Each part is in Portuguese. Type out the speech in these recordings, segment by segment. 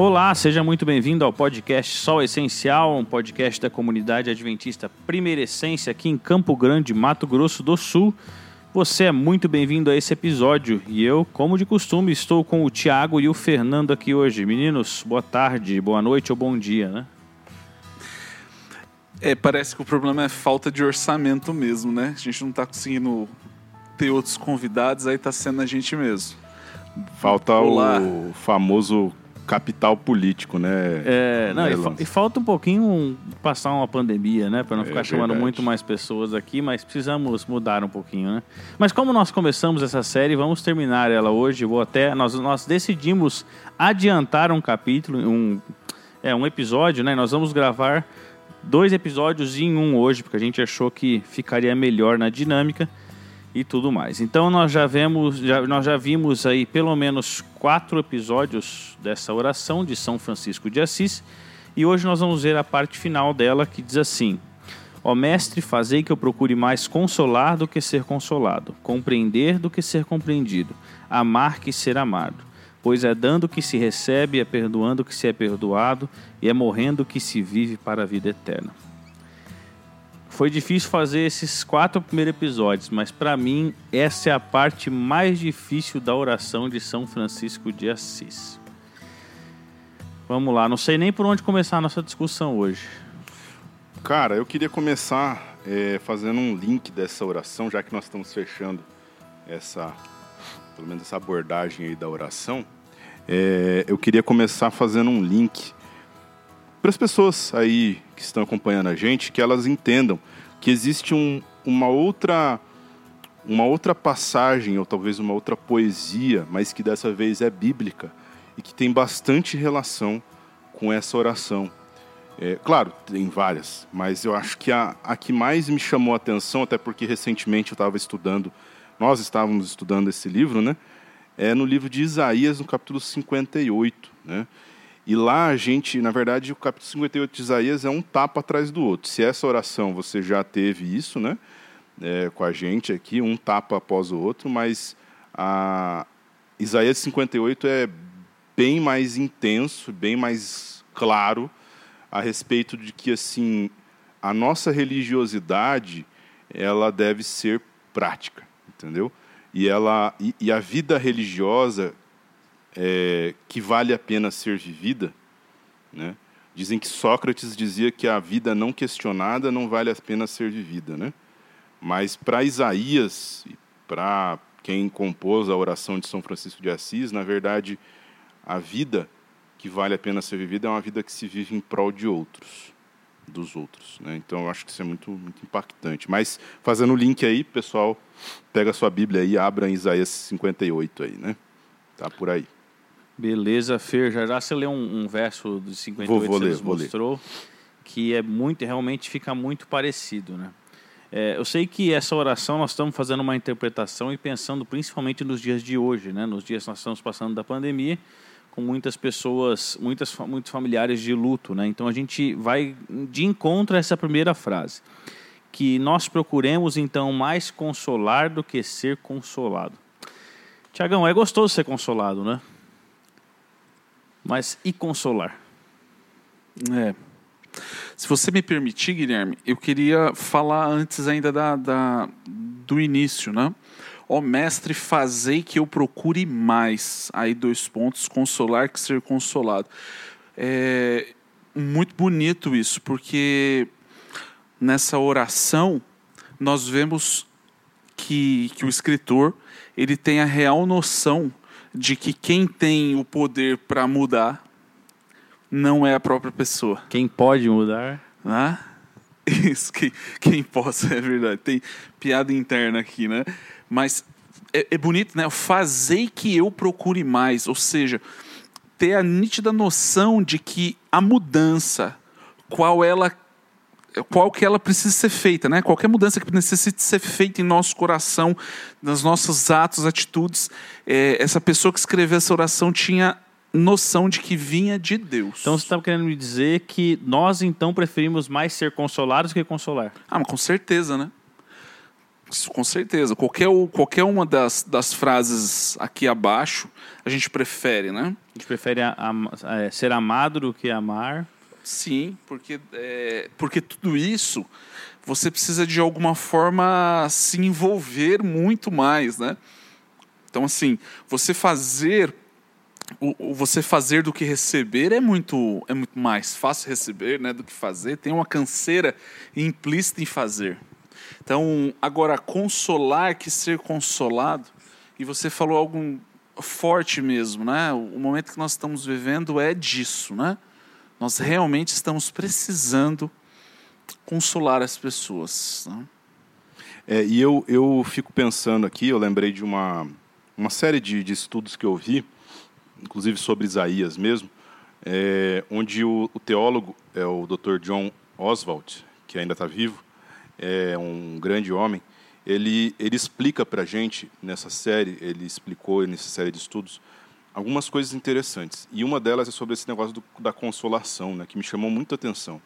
Olá, seja muito bem-vindo ao podcast Sol Essencial, um podcast da comunidade adventista Primeira Essência aqui em Campo Grande, Mato Grosso do Sul. Você é muito bem-vindo a esse episódio e eu, como de costume, estou com o Tiago e o Fernando aqui hoje. Meninos, boa tarde, boa noite ou bom dia, né? É, parece que o problema é falta de orçamento mesmo, né? A gente não está conseguindo ter outros convidados, aí está sendo a gente mesmo. Falta Olá. o famoso capital político, né? É, não, e, fa e, falta um pouquinho passar uma pandemia, né? Para não é ficar chamando muito mais pessoas aqui, mas precisamos mudar um pouquinho, né? Mas como nós começamos essa série, vamos terminar ela hoje. Vou até nós, nós decidimos adiantar um capítulo, um é um episódio, né? Nós vamos gravar dois episódios em um hoje, porque a gente achou que ficaria melhor na dinâmica e tudo mais. Então nós já vemos, já, nós já vimos aí pelo menos quatro episódios dessa oração de São Francisco de Assis e hoje nós vamos ver a parte final dela que diz assim: Ó mestre, fazei que eu procure mais consolar do que ser consolado, compreender do que ser compreendido, amar que ser amado. Pois é dando que se recebe, é perdoando que se é perdoado, e é morrendo que se vive para a vida eterna. Foi difícil fazer esses quatro primeiros episódios, mas para mim essa é a parte mais difícil da oração de São Francisco de Assis. Vamos lá, não sei nem por onde começar a nossa discussão hoje. Cara, eu queria começar é, fazendo um link dessa oração, já que nós estamos fechando essa, pelo menos essa abordagem aí da oração. É, eu queria começar fazendo um link para as pessoas aí que estão acompanhando a gente, que elas entendam que existe um, uma outra uma outra passagem ou talvez uma outra poesia, mas que dessa vez é bíblica e que tem bastante relação com essa oração. É, claro, tem várias, mas eu acho que a, a que mais me chamou a atenção, até porque recentemente eu estava estudando, nós estávamos estudando esse livro, né? É no livro de Isaías, no capítulo 58, né? E lá a gente, na verdade, o capítulo 58 de Isaías é um tapa atrás do outro. Se essa oração você já teve isso, né? É, com a gente aqui, um tapa após o outro, mas a Isaías 58 é bem mais intenso, bem mais claro a respeito de que assim a nossa religiosidade ela deve ser prática, entendeu? E ela e, e a vida religiosa é, que vale a pena ser vivida, né? Dizem que Sócrates dizia que a vida não questionada não vale a pena ser vivida, né? Mas para Isaías e para quem compôs a oração de São Francisco de Assis, na verdade, a vida que vale a pena ser vivida é uma vida que se vive em prol de outros, dos outros. Né? Então, eu acho que isso é muito, muito impactante. Mas, fazendo o link aí, pessoal, pega a sua Bíblia aí abra em Isaías 58 aí, né? Tá por aí. Beleza, Fer. Já já você leu um, um verso de 58 vou, vou que você ler, mostrou, ler. que é muito, realmente fica muito parecido, né? É, eu sei que essa oração nós estamos fazendo uma interpretação e pensando principalmente nos dias de hoje, né? Nos dias que nós estamos passando da pandemia, com muitas pessoas, muitas, muitos familiares de luto, né? Então a gente vai de encontro a essa primeira frase, que nós procuremos então mais consolar do que ser consolado. Tiagão, é gostoso ser consolado, né? Mas e consolar? É. Se você me permitir, Guilherme, eu queria falar antes ainda da, da do início, né? Ó oh, mestre, fazei que eu procure mais. Aí dois pontos, consolar que ser consolado. É muito bonito isso, porque nessa oração nós vemos que, que o escritor ele tem a real noção de que quem tem o poder para mudar não é a própria pessoa. Quem pode mudar? Ah, isso, quem, quem possa, é verdade. Tem piada interna aqui, né? Mas é, é bonito, né? Fazei que eu procure mais, ou seja, ter a nítida noção de que a mudança, qual ela qual que ela precisa ser feita, né? Qualquer mudança que necessite ser feita em nosso coração, nos nossos atos, atitudes, é, essa pessoa que escreveu essa oração tinha noção de que vinha de Deus. Então você estava querendo me dizer que nós então preferimos mais ser consolados que consolar? Ah, mas com certeza, né? Com certeza. Qualquer, qualquer uma das, das frases aqui abaixo, a gente prefere, né? A gente prefere a, a, a, é, ser amado do que amar. Sim, porque, é, porque tudo isso você precisa de alguma forma se envolver muito mais, né? Então, assim, você fazer o, você fazer do que receber é muito é muito mais fácil receber né do que fazer. Tem uma canseira implícita em fazer. Então agora consolar que ser consolado e você falou algo forte mesmo né? O momento que nós estamos vivendo é disso né nós realmente estamos precisando consolar as pessoas né? é, e eu eu fico pensando aqui eu lembrei de uma uma série de, de estudos que eu vi inclusive sobre Isaías mesmo, é, onde o, o, teólogo é o Dr. John Oswald, que ainda está vivo, é um grande homem. Ele, ele explica para a gente nessa série, ele explicou nessa série de estudos algumas coisas interessantes. E uma delas é sobre esse negócio do, da consolação, né, que me chamou muita atenção.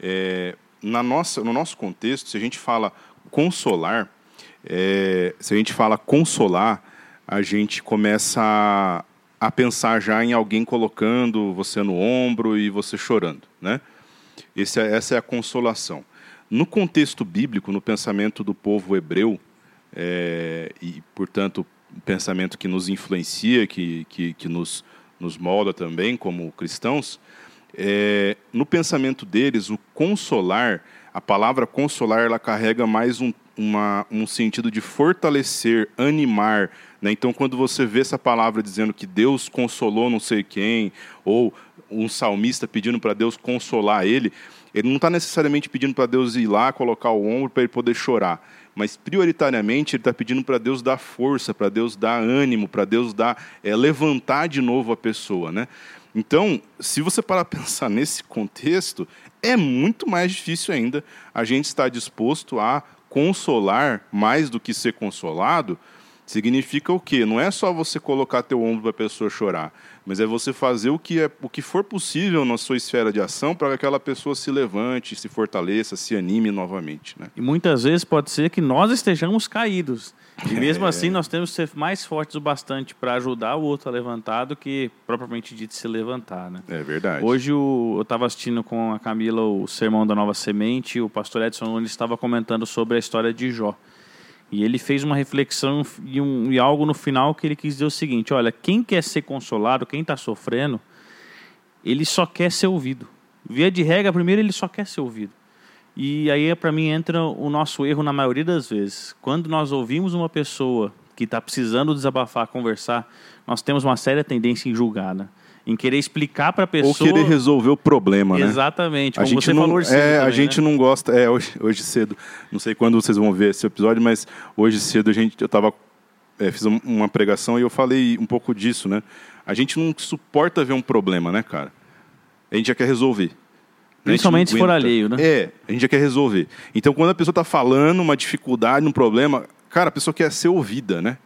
É, na nossa, no nosso contexto, se a gente fala consolar, é, se a gente fala consolar, a gente começa a, a pensar já em alguém colocando você no ombro e você chorando, né? Esse é, essa é a consolação. No contexto bíblico, no pensamento do povo hebreu, é, e, portanto, pensamento que nos influencia, que, que, que nos, nos molda também como cristãos, é, no pensamento deles, o consolar, a palavra consolar, ela carrega mais um, uma, um sentido de fortalecer, animar, né? Então, quando você vê essa palavra dizendo que Deus consolou não sei quem, ou um salmista pedindo para Deus consolar ele, ele não está necessariamente pedindo para Deus ir lá, colocar o ombro para ele poder chorar. Mas, prioritariamente, ele está pedindo para Deus dar força, para Deus dar ânimo, para Deus dar é, levantar de novo a pessoa. Né? Então, se você parar para pensar nesse contexto, é muito mais difícil ainda a gente estar disposto a consolar mais do que ser consolado, Significa o quê? Não é só você colocar teu ombro para a pessoa chorar, mas é você fazer o que, é, o que for possível na sua esfera de ação para que aquela pessoa se levante, se fortaleça, se anime novamente. Né? E muitas vezes pode ser que nós estejamos caídos. E mesmo é. assim nós temos que ser mais fortes o bastante para ajudar o outro a levantar do que propriamente dito se levantar. Né? É verdade. Hoje o, eu estava assistindo com a Camila o Sermão da Nova Semente e o pastor Edson Nunes estava comentando sobre a história de Jó. E ele fez uma reflexão e, um, e algo no final que ele quis dizer o seguinte: olha, quem quer ser consolado, quem está sofrendo, ele só quer ser ouvido. Via de regra, primeiro ele só quer ser ouvido. E aí, para mim, entra o nosso erro na maioria das vezes. Quando nós ouvimos uma pessoa que está precisando desabafar, conversar, nós temos uma séria tendência em julgar. Né? Em querer explicar para a pessoa. Ou querer resolver o problema, né? Exatamente. a gente não, é, também, a gente né? não gosta. É, hoje, hoje cedo, não sei quando vocês vão ver esse episódio, mas hoje cedo a gente, eu tava, é, fiz uma pregação e eu falei um pouco disso, né? A gente não suporta ver um problema, né, cara? A gente já quer resolver. Principalmente se for alheio, né? É, a gente já quer resolver. Então, quando a pessoa está falando uma dificuldade, um problema, cara, a pessoa quer ser ouvida, né?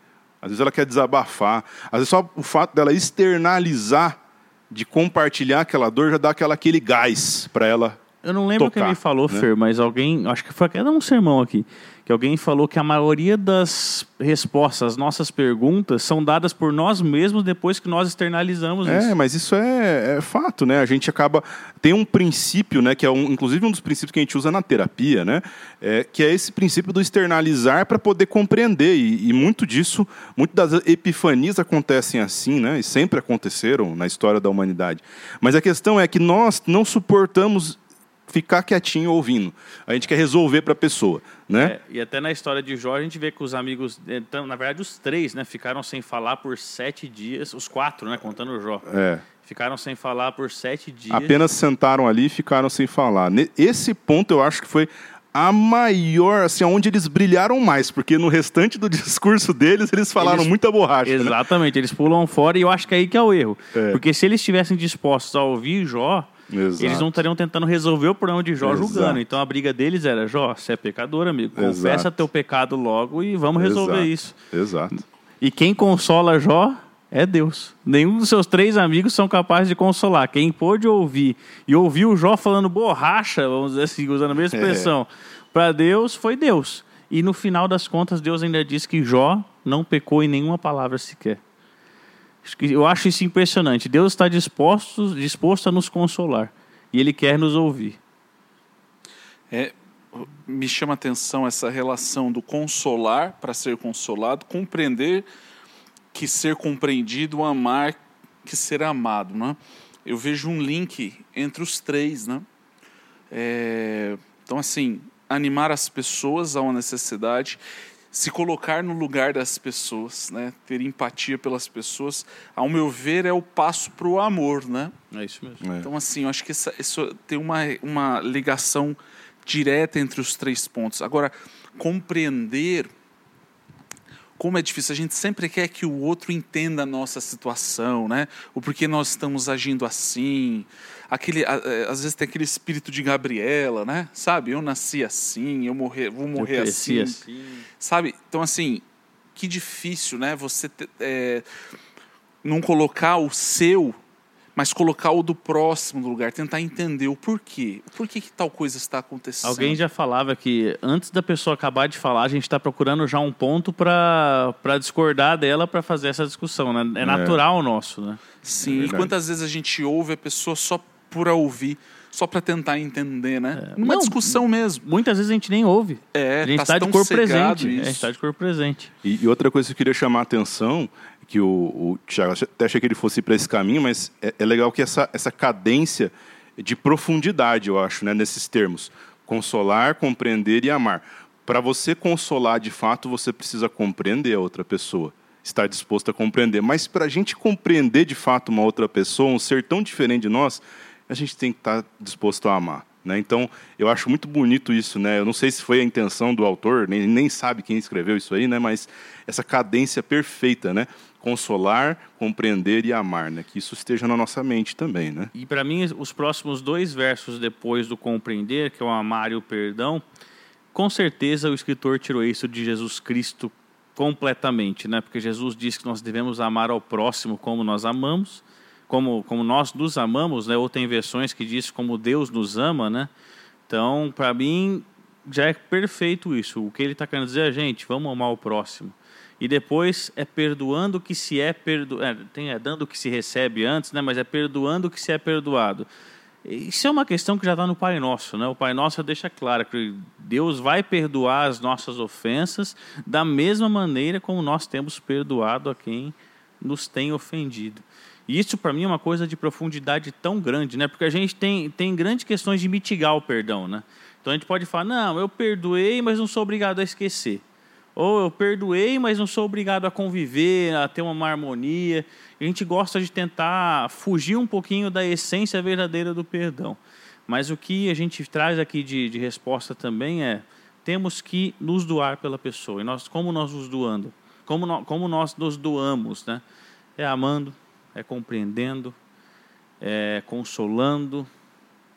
Às vezes ela quer desabafar. Às vezes só o fato dela externalizar de compartilhar aquela dor já dá aquela, aquele gás para ela. Eu não lembro tocar, quem me falou, né? Fer, mas alguém, acho que foi até um sermão aqui, que alguém falou que a maioria das respostas às nossas perguntas são dadas por nós mesmos depois que nós externalizamos é, isso. É, mas isso é, é, fato, né? A gente acaba tem um princípio, né, que é um, inclusive um dos princípios que a gente usa na terapia, né, é, que é esse princípio do externalizar para poder compreender e, e, muito disso, muito das epifanias acontecem assim, né, e sempre aconteceram na história da humanidade. Mas a questão é que nós não suportamos ficar quietinho ouvindo. A gente quer resolver para a pessoa, né? É, e até na história de Jó, a gente vê que os amigos, então, na verdade os três, né, ficaram sem falar por sete dias, os quatro, né, contando o Jó. É. Ficaram sem falar por sete dias. Apenas sentaram ali e ficaram sem falar. Esse ponto eu acho que foi a maior, assim, onde eles brilharam mais, porque no restante do discurso deles eles falaram eles, muita borracha. Né? Exatamente, né? eles pulam fora e eu acho que é aí que é o erro. É. Porque se eles estivessem dispostos a ouvir Jó, Exato. eles não estariam tentando resolver o problema de Jó Exato. julgando. Então a briga deles era: Jó, você é pecador, amigo. Confessa Exato. teu pecado logo e vamos resolver isso. Exato. E quem consola Jó é Deus. Nenhum dos seus três amigos são capazes de consolar. Quem pôde ouvir e ouviu o Jó falando borracha, vamos dizer assim, usando a mesma é. expressão, é. para Deus foi Deus. E no final das contas, Deus ainda diz que Jó não pecou em nenhuma palavra sequer. Eu acho isso impressionante. Deus está disposto, disposto a nos consolar. E Ele quer nos ouvir. É, me chama a atenção essa relação do consolar para ser consolado, compreender que ser compreendido, amar que ser amado. Né? Eu vejo um link entre os três. Né? É, então, assim, animar as pessoas a uma necessidade, se colocar no lugar das pessoas, né? ter empatia pelas pessoas, ao meu ver, é o passo para o amor. Né? É isso mesmo. É. Então, assim, eu acho que essa, isso tem uma, uma ligação direta entre os três pontos. Agora, compreender como é difícil. A gente sempre quer que o outro entenda a nossa situação, né? O porquê nós estamos agindo assim. Aquele, é, às vezes tem aquele espírito de Gabriela, né? Sabe? Eu nasci assim, eu morrer, vou morrer assim. assim. Sabe? Então, assim, que difícil, né? Você é, não colocar o seu mas colocar o do próximo no lugar, tentar entender o porquê. Por que, que tal coisa está acontecendo? Alguém já falava que antes da pessoa acabar de falar, a gente está procurando já um ponto para discordar dela para fazer essa discussão. Né? É, é natural nosso, né? Sim, é e quantas vezes a gente ouve a pessoa só por ouvir só para tentar entender, né? É. Numa Não, discussão mesmo. Muitas vezes a gente nem ouve. É, a gente está tá de cor presente. É, a gente está de cor presente. E, e, outra coisa que eu queria chamar a atenção que o, o Tiago, até achei que ele fosse para esse caminho, mas é, é, legal que essa, essa cadência de profundidade, eu acho, né, nesses termos. Consolar, compreender e amar. Para você consolar de fato, você precisa compreender a outra pessoa, estar disposto a compreender. Mas para a gente compreender de fato uma outra pessoa, um ser tão diferente de nós, a gente tem que estar disposto a amar. Né? Então, eu acho muito bonito isso. Né? Eu não sei se foi a intenção do autor, nem, nem sabe quem escreveu isso aí, né? mas essa cadência perfeita, né? consolar, compreender e amar, né? que isso esteja na nossa mente também. Né? E para mim, os próximos dois versos depois do compreender, que é o amar e o perdão, com certeza o escritor tirou isso de Jesus Cristo completamente, né? porque Jesus diz que nós devemos amar ao próximo como nós amamos como, como nós nos amamos, né? Ou tem versões que diz como Deus nos ama, né? Então, para mim, já é perfeito isso. O que ele está querendo dizer é, gente, vamos amar o próximo. E depois é perdoando o que se é perdoado. É, é dando o que se recebe antes, né? Mas é perdoando o que se é perdoado. Isso é uma questão que já está no Pai Nosso, né? O Pai Nosso deixa claro que Deus vai perdoar as nossas ofensas da mesma maneira como nós temos perdoado a quem nos tem ofendido. E isso para mim é uma coisa de profundidade tão grande, né? Porque a gente tem, tem grandes questões de mitigar o perdão, né? Então a gente pode falar, não, eu perdoei, mas não sou obrigado a esquecer. Ou eu perdoei, mas não sou obrigado a conviver, a ter uma harmonia. A gente gosta de tentar fugir um pouquinho da essência verdadeira do perdão. Mas o que a gente traz aqui de, de resposta também é: temos que nos doar pela pessoa. E nós, como nós nos doando? Como, no, como nós nos doamos, né? É amando, é compreendendo, é consolando,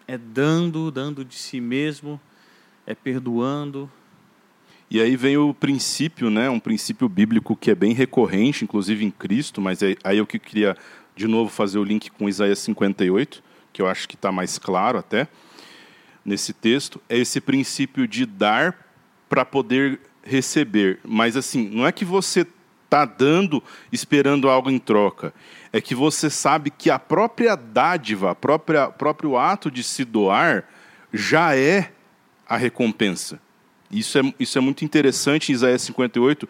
é dando, dando de si mesmo, é perdoando. E aí vem o princípio, né, um princípio bíblico que é bem recorrente, inclusive em Cristo, mas é, aí eu que queria de novo fazer o link com Isaías 58, que eu acho que está mais claro até nesse texto, é esse princípio de dar para poder receber. Mas assim, não é que você está dando esperando algo em troca. É que você sabe que a própria dádiva, o próprio ato de se doar, já é a recompensa. Isso é, isso é muito interessante em Isaías 58,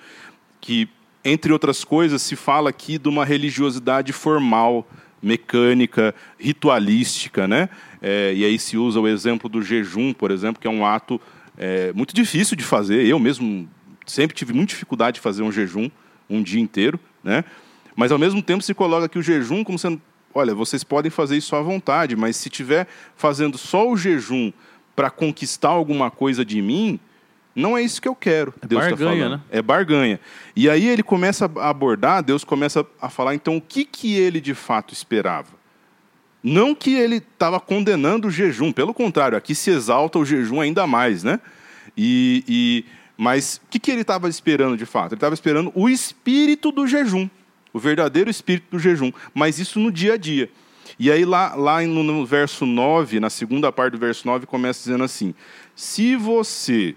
que, entre outras coisas, se fala aqui de uma religiosidade formal, mecânica, ritualística. Né? É, e aí se usa o exemplo do jejum, por exemplo, que é um ato é, muito difícil de fazer. Eu mesmo sempre tive muita dificuldade de fazer um jejum um dia inteiro, né? Mas ao mesmo tempo se coloca aqui o jejum como sendo, olha, vocês podem fazer isso à vontade, mas se tiver fazendo só o jejum para conquistar alguma coisa de mim, não é isso que eu quero. É Deus tá barganha, tá né? É barganha. E aí ele começa a abordar, Deus começa a falar então o que que ele de fato esperava. Não que ele estava condenando o jejum, pelo contrário, aqui se exalta o jejum ainda mais, né? E, e mas o que, que ele estava esperando de fato? Ele estava esperando o espírito do jejum, o verdadeiro espírito do jejum, mas isso no dia a dia. E aí, lá, lá no, verso 9, na segunda parte do verso 9, começa dizendo assim: Se você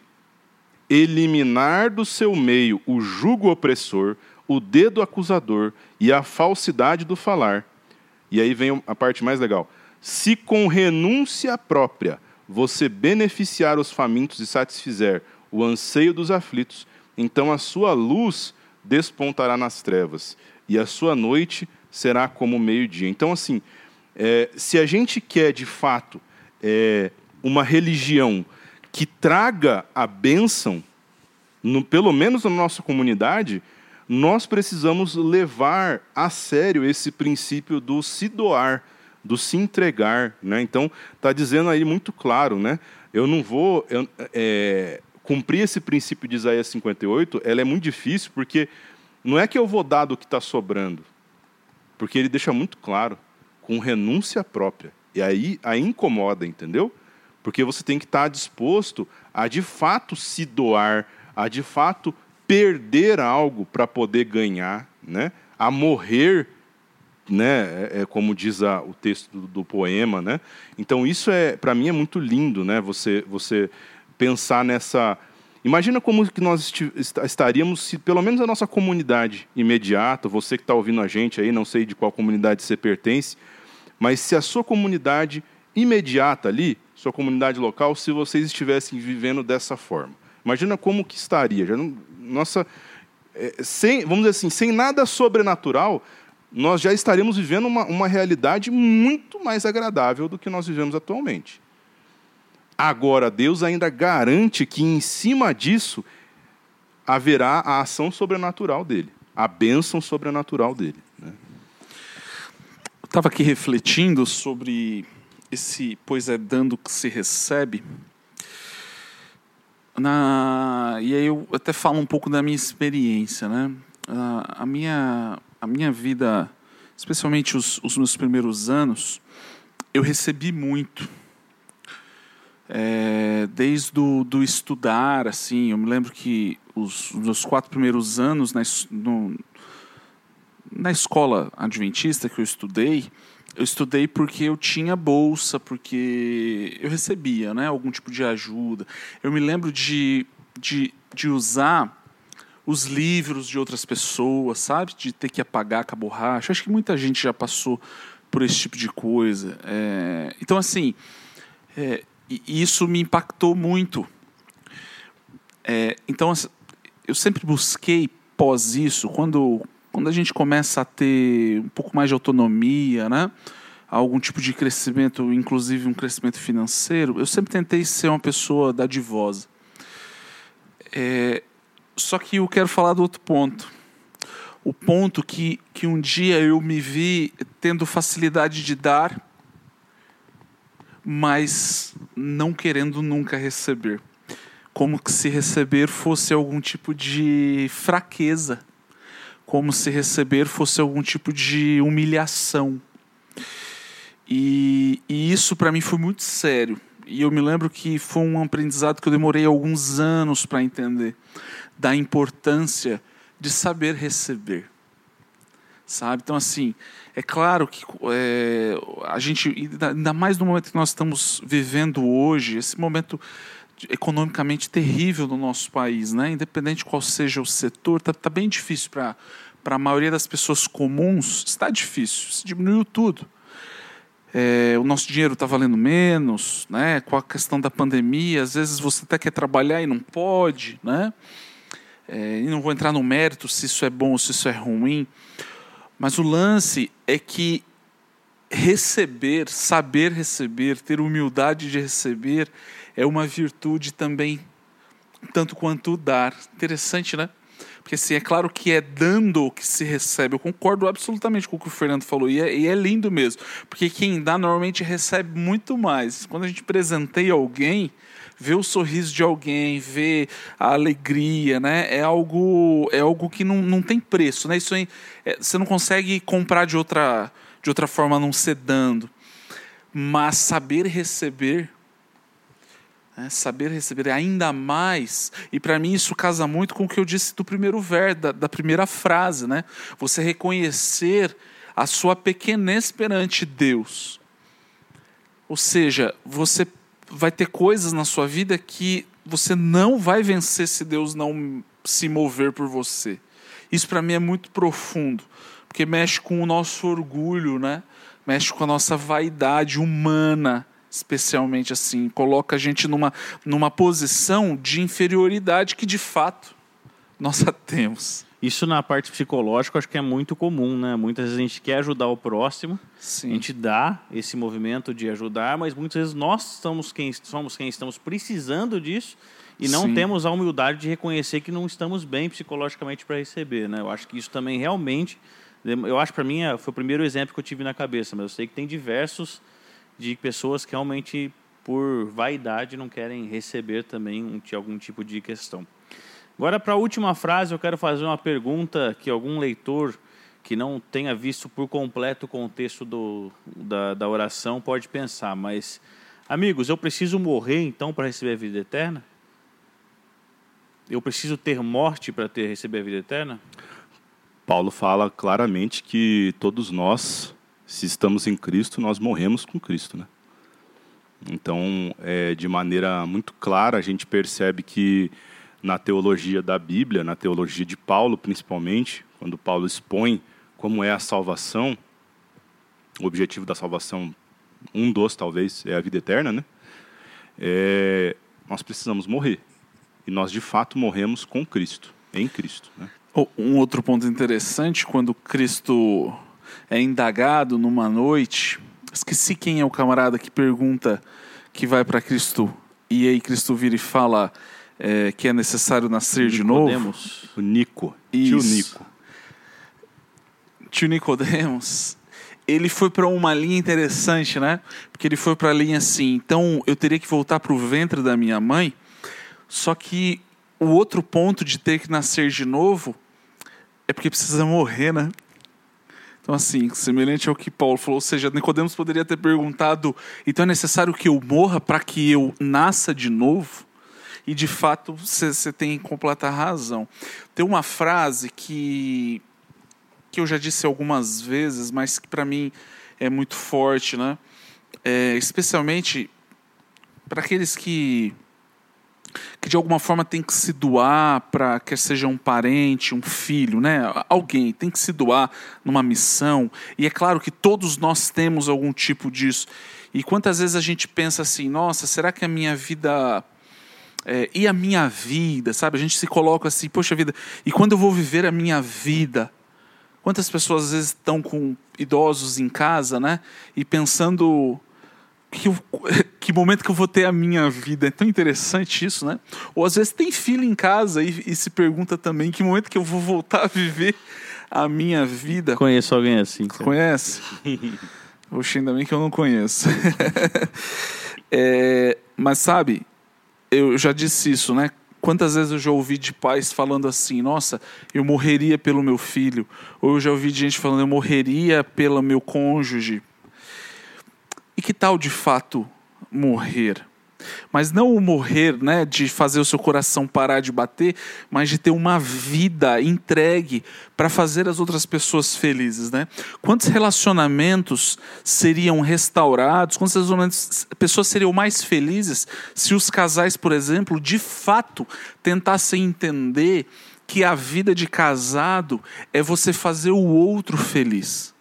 eliminar do seu meio o jugo opressor, o dedo acusador e a falsidade do falar. E aí vem a parte mais legal. Se com renúncia própria você beneficiar os famintos e satisfizer o anseio dos aflitos, então a sua luz despontará nas trevas e a sua noite será como meio-dia. Então, assim, é, se a gente quer de fato é, uma religião que traga a bênção, no, pelo menos na nossa comunidade, nós precisamos levar a sério esse princípio do se doar, do se entregar. Né? Então, está dizendo aí muito claro, né? eu não vou eu, é, cumprir esse princípio de Isaías 58, ela é muito difícil, porque não é que eu vou dar do que está sobrando, porque ele deixa muito claro, com renúncia própria. E aí, aí incomoda, entendeu? Porque você tem que estar disposto a de fato se doar, a de fato perder algo para poder ganhar, né? a morrer, né? É, é como diz a, o texto do, do, poema. Né? Então, isso é para mim é muito lindo né? você, você pensar nessa. Imagina como que nós estaríamos se, pelo menos, a nossa comunidade imediata, você que está ouvindo a gente aí, não sei de qual comunidade você pertence, mas se a sua comunidade imediata ali sua comunidade local se vocês estivessem vivendo dessa forma. Imagina como que estaria. Já não, nossa, é, sem, vamos dizer assim, sem nada sobrenatural, nós já estaríamos vivendo uma, uma realidade muito mais agradável do que nós vivemos atualmente. Agora, Deus ainda garante que em cima disso haverá a ação sobrenatural dele, a bênção sobrenatural dele. Né? Estava aqui refletindo sobre esse pois é dando que se recebe. Na, e aí eu até falo um pouco da minha experiência, né? A, a minha, a minha vida, especialmente os, os meus primeiros anos, eu recebi muito. É, desde do, do estudar, assim, eu me lembro que os, os quatro primeiros anos na, no, na escola adventista que eu estudei, eu estudei porque eu tinha bolsa, porque eu recebia né, algum tipo de ajuda. Eu me lembro de, de, de usar os livros de outras pessoas, sabe? De ter que apagar com a borracha. Acho que muita gente já passou por esse tipo de coisa. É... Então, assim, é... isso me impactou muito. É... Então, eu sempre busquei, pós isso, quando quando a gente começa a ter um pouco mais de autonomia, né? algum tipo de crescimento, inclusive um crescimento financeiro, eu sempre tentei ser uma pessoa dadivosa. É, só que eu quero falar do outro ponto. O ponto que, que um dia eu me vi tendo facilidade de dar, mas não querendo nunca receber. Como se receber fosse algum tipo de fraqueza como se receber fosse algum tipo de humilhação. E, e isso para mim foi muito sério. E eu me lembro que foi um aprendizado que eu demorei alguns anos para entender da importância de saber receber. Sabe? Então, assim, é claro que é, a gente, ainda mais no momento que nós estamos vivendo hoje, esse momento economicamente terrível no nosso país, né? independente de qual seja o setor, está tá bem difícil para a maioria das pessoas comuns, está difícil, se diminuiu tudo. É, o nosso dinheiro está valendo menos, né? com a questão da pandemia, às vezes você até quer trabalhar e não pode, né? É, e não vou entrar no mérito se isso é bom ou se isso é ruim, mas o lance é que receber, saber receber, ter humildade de receber, é uma virtude também, tanto quanto dar. Interessante, né? Porque assim, é claro que é dando que se recebe. Eu concordo absolutamente com o que o Fernando falou. E é, e é lindo mesmo. Porque quem dá normalmente recebe muito mais. Quando a gente presenteia alguém, ver o sorriso de alguém, ver a alegria, né? É algo, é algo que não, não tem preço, né? Isso aí, é, você não consegue comprar de outra, de outra forma não ser dando. Mas saber receber é, saber receber ainda mais, e para mim isso casa muito com o que eu disse do primeiro verso, da, da primeira frase, né? Você reconhecer a sua pequenez perante Deus. Ou seja, você vai ter coisas na sua vida que você não vai vencer se Deus não se mover por você. Isso para mim é muito profundo, porque mexe com o nosso orgulho, né? Mexe com a nossa vaidade humana, especialmente assim, coloca a gente numa, numa posição de inferioridade que de fato nós a temos. Isso na parte psicológica acho que é muito comum, né? Muitas vezes a gente quer ajudar o próximo, Sim. a gente dá esse movimento de ajudar, mas muitas vezes nós somos quem, somos quem estamos precisando disso e não Sim. temos a humildade de reconhecer que não estamos bem psicologicamente para receber, né? Eu acho que isso também realmente, eu acho para mim é, foi o primeiro exemplo que eu tive na cabeça, mas eu sei que tem diversos de pessoas que realmente por vaidade não querem receber também um, algum tipo de questão. Agora, para a última frase, eu quero fazer uma pergunta que algum leitor que não tenha visto por completo o contexto do, da, da oração pode pensar, mas, amigos, eu preciso morrer então para receber a vida eterna? Eu preciso ter morte para ter receber a vida eterna? Paulo fala claramente que todos nós, se estamos em Cristo, nós morremos com Cristo, né? Então, é, de maneira muito clara, a gente percebe que na teologia da Bíblia, na teologia de Paulo principalmente, quando Paulo expõe como é a salvação, o objetivo da salvação, um dos talvez, é a vida eterna, né? É, nós precisamos morrer. E nós de fato morremos com Cristo, em Cristo. Né? Um outro ponto interessante, quando Cristo é indagado numa noite, esqueci quem é o camarada que pergunta que vai para Cristo, e aí Cristo vira e fala é, que é necessário nascer de novo. O Nico, Isso. tio Nico. Tio Nicodemos, ele foi para uma linha interessante, né? Porque ele foi para a linha assim, então eu teria que voltar para o ventre da minha mãe, só que o outro ponto de ter que nascer de novo é porque precisa morrer, né? Então, assim, semelhante ao que Paulo falou, ou seja, Nicodemos poderia ter perguntado: então é necessário que eu morra para que eu nasça de novo? E de fato você tem completa razão. Tem uma frase que, que eu já disse algumas vezes, mas que para mim é muito forte, né? É, especialmente para aqueles que que de alguma forma tem que se doar para quer seja um parente, um filho, né? Alguém tem que se doar numa missão. E é claro que todos nós temos algum tipo disso. E quantas vezes a gente pensa assim, nossa, será que a minha vida é, e a minha vida, sabe? A gente se coloca assim, poxa vida, e quando eu vou viver a minha vida? Quantas pessoas às vezes estão com idosos em casa, né? E pensando que, que momento que eu vou ter a minha vida? É tão interessante isso, né? Ou às vezes tem filho em casa e, e se pergunta também que momento que eu vou voltar a viver a minha vida. Conheço alguém assim. Cara. Conhece? Oxe, ainda bem que eu não conheço. é, mas sabe, eu já disse isso, né? Quantas vezes eu já ouvi de pais falando assim: nossa, eu morreria pelo meu filho. Ou eu já ouvi de gente falando: eu morreria pelo meu cônjuge. E que tal de fato morrer? Mas não o morrer, né, de fazer o seu coração parar de bater, mas de ter uma vida entregue para fazer as outras pessoas felizes, né? Quantos relacionamentos seriam restaurados? Quantas pessoas seriam mais felizes se os casais, por exemplo, de fato tentassem entender que a vida de casado é você fazer o outro feliz?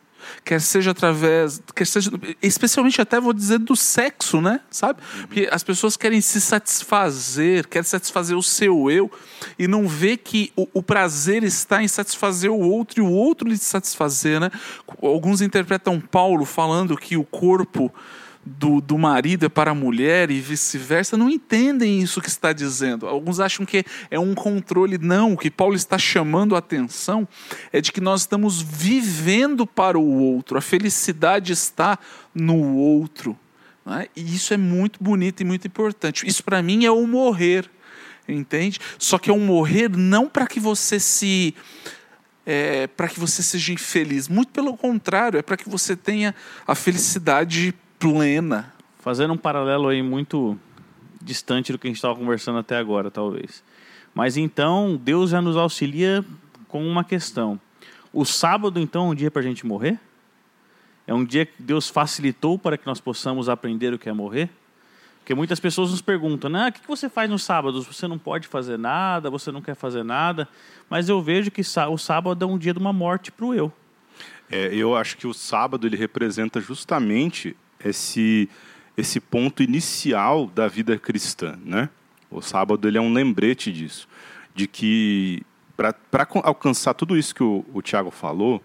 Quer seja através, quer seja, especialmente até vou dizer do sexo, né? Sabe? Porque as pessoas querem se satisfazer, querem satisfazer o seu eu e não vê que o, o prazer está em satisfazer o outro e o outro lhe satisfazer, né? Alguns interpretam Paulo falando que o corpo do, do marido é para a mulher e vice-versa, não entendem isso que está dizendo. Alguns acham que é um controle. Não, o que Paulo está chamando a atenção é de que nós estamos vivendo para o outro, a felicidade está no outro. Né? E isso é muito bonito e muito importante. Isso para mim é o morrer, entende? Só que é um morrer não para que você se. É, para que você seja infeliz. Muito pelo contrário, é para que você tenha a felicidade plena. Fazendo um paralelo aí muito distante do que a gente estava conversando até agora, talvez. Mas então, Deus já nos auxilia com uma questão. O sábado, então, é um dia para a gente morrer? É um dia que Deus facilitou para que nós possamos aprender o que é morrer? Porque muitas pessoas nos perguntam, né? Ah, o que você faz nos sábados? Você não pode fazer nada, você não quer fazer nada. Mas eu vejo que o sábado é um dia de uma morte para o eu. É, eu acho que o sábado ele representa justamente esse, esse ponto inicial da vida cristã, né? O sábado ele é um lembrete disso, de que para alcançar tudo isso que o, o Tiago falou,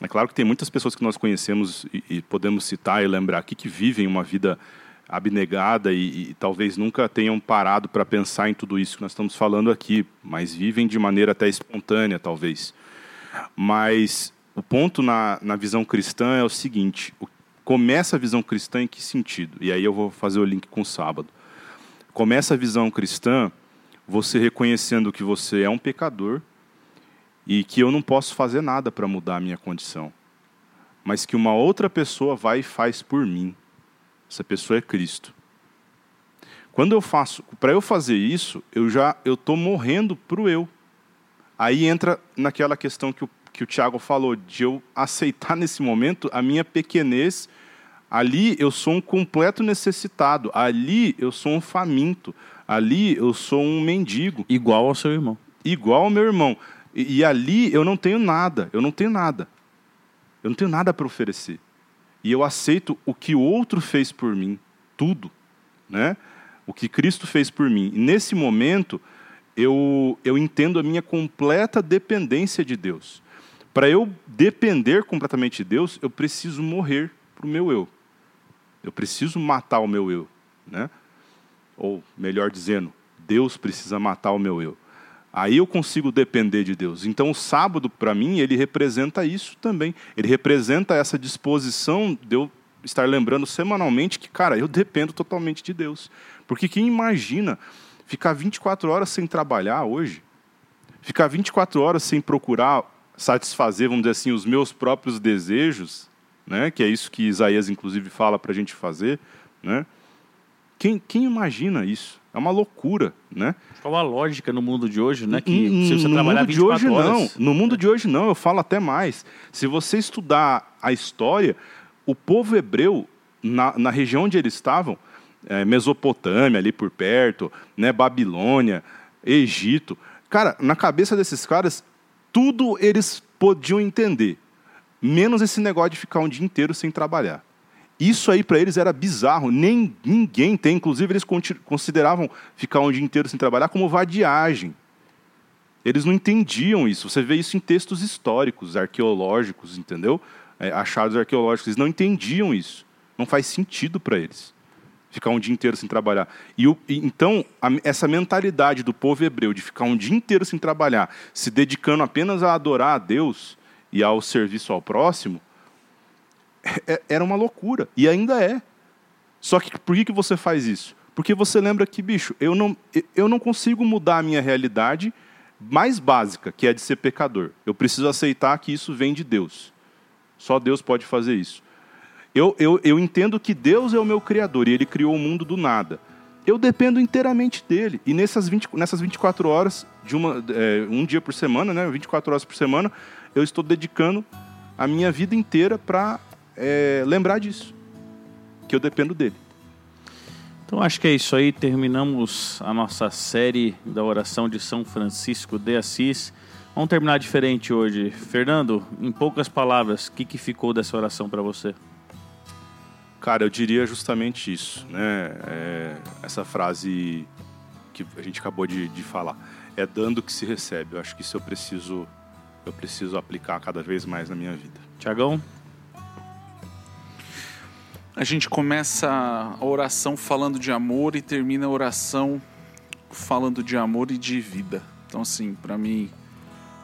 é claro que tem muitas pessoas que nós conhecemos e, e podemos citar e lembrar aqui que vivem uma vida abnegada e, e talvez nunca tenham parado para pensar em tudo isso que nós estamos falando aqui, mas vivem de maneira até espontânea, talvez. Mas o ponto na, na visão cristã é o seguinte: o, começa a visão cristã em que sentido? E aí eu vou fazer o link com o sábado. Começa a visão cristã você reconhecendo que você é um pecador e que eu não posso fazer nada para mudar a minha condição, mas que uma outra pessoa vai e faz por mim. Essa pessoa é Cristo. Quando eu faço, para eu fazer isso, eu já eu estou morrendo para o eu. Aí entra naquela questão que o, que o Tiago falou, de eu aceitar nesse momento a minha pequenez. Ali eu sou um completo necessitado. Ali eu sou um faminto. Ali eu sou um mendigo. Igual ao seu irmão. Igual ao meu irmão. E, e ali eu não tenho nada. Eu não tenho nada. Eu não tenho nada para oferecer e eu aceito o que o outro fez por mim, tudo, né? O que Cristo fez por mim. E nesse momento, eu, eu entendo a minha completa dependência de Deus. Para eu depender completamente de Deus, eu preciso morrer para o meu eu. Eu preciso matar o meu eu, né? Ou melhor dizendo, Deus precisa matar o meu eu. Aí eu consigo depender de Deus. Então o sábado, para mim, ele representa isso também. Ele representa essa disposição de eu estar lembrando semanalmente que, cara, eu dependo totalmente de Deus. Porque quem imagina ficar 24 horas sem trabalhar hoje? Ficar 24 horas sem procurar satisfazer, vamos dizer assim, os meus próprios desejos, né? que é isso que Isaías, inclusive, fala para a gente fazer. Né? Quem, quem imagina isso? É uma loucura, né? Qual a lógica no mundo de hoje, né? Que se você no trabalhar mundo de hoje horas... não. No mundo de hoje não, eu falo até mais. Se você estudar a história, o povo hebreu na, na região onde eles estavam, é, Mesopotâmia ali por perto, né, Babilônia, Egito, cara, na cabeça desses caras tudo eles podiam entender, menos esse negócio de ficar um dia inteiro sem trabalhar. Isso aí para eles era bizarro, nem ninguém tem, inclusive eles consideravam ficar um dia inteiro sem trabalhar como vadiagem. Eles não entendiam isso. Você vê isso em textos históricos, arqueológicos, entendeu? É, achados arqueológicos. Eles não entendiam isso. Não faz sentido para eles ficar um dia inteiro sem trabalhar. E, o, e então a, essa mentalidade do povo hebreu de ficar um dia inteiro sem trabalhar, se dedicando apenas a adorar a Deus e ao serviço ao próximo, é, era uma loucura. E ainda é. Só que por que, que você faz isso? Porque você lembra que, bicho, eu não, eu não consigo mudar a minha realidade mais básica, que é de ser pecador. Eu preciso aceitar que isso vem de Deus. Só Deus pode fazer isso. Eu, eu, eu entendo que Deus é o meu Criador e Ele criou o mundo do nada. Eu dependo inteiramente dele. E nessas, 20, nessas 24 horas, de uma, é, um dia por semana, né, 24 horas por semana, eu estou dedicando a minha vida inteira para é, lembrar disso, que eu dependo dele. Então acho que é isso aí. Terminamos a nossa série da oração de São Francisco de Assis. Vamos terminar diferente hoje. Fernando, em poucas palavras, o que, que ficou dessa oração para você? Cara, eu diria justamente isso, né? É, essa frase que a gente acabou de, de falar. É dando que se recebe. Eu acho que isso eu preciso, eu preciso aplicar cada vez mais na minha vida. Tiagão? A gente começa a oração falando de amor e termina a oração falando de amor e de vida. Então, assim, para mim,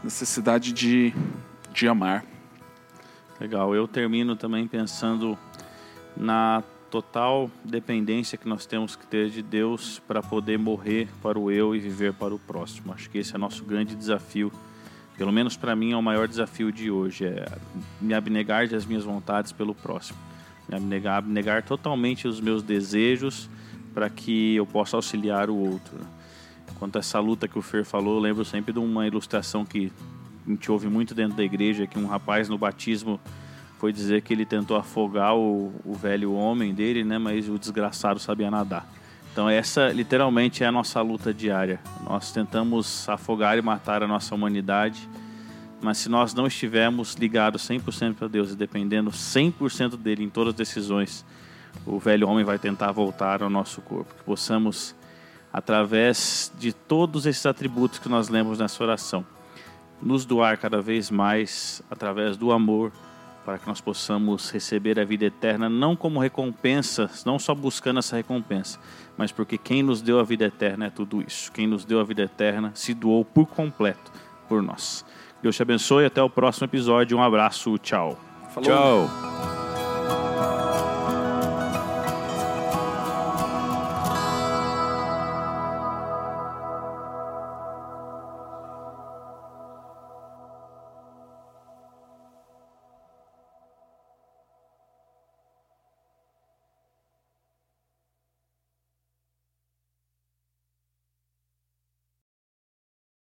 necessidade de, de amar. Legal. Eu termino também pensando na total dependência que nós temos que ter de Deus para poder morrer para o eu e viver para o próximo. Acho que esse é nosso grande desafio. Pelo menos para mim é o maior desafio de hoje, é me abnegar das minhas vontades pelo próximo me abnegar, abnegar totalmente os meus desejos para que eu possa auxiliar o outro. Quanto a essa luta que o Fer falou, eu lembro sempre de uma ilustração que a gente ouve muito dentro da igreja, que um rapaz no batismo foi dizer que ele tentou afogar o, o velho homem dele, né? Mas o desgraçado sabia nadar. Então essa literalmente é a nossa luta diária. Nós tentamos afogar e matar a nossa humanidade, mas se nós não estivermos ligados 100% para Deus e dependendo 100% dele em todas as decisões, o velho homem vai tentar voltar ao nosso corpo. Que possamos, através de todos esses atributos que nós lemos nessa oração, nos doar cada vez mais através do amor, para que nós possamos receber a vida eterna, não como recompensa, não só buscando essa recompensa, mas porque quem nos deu a vida eterna é tudo isso. Quem nos deu a vida eterna se doou por completo por nós. Deus te abençoe, até o próximo episódio. Um abraço, tchau. Falou. Tchau.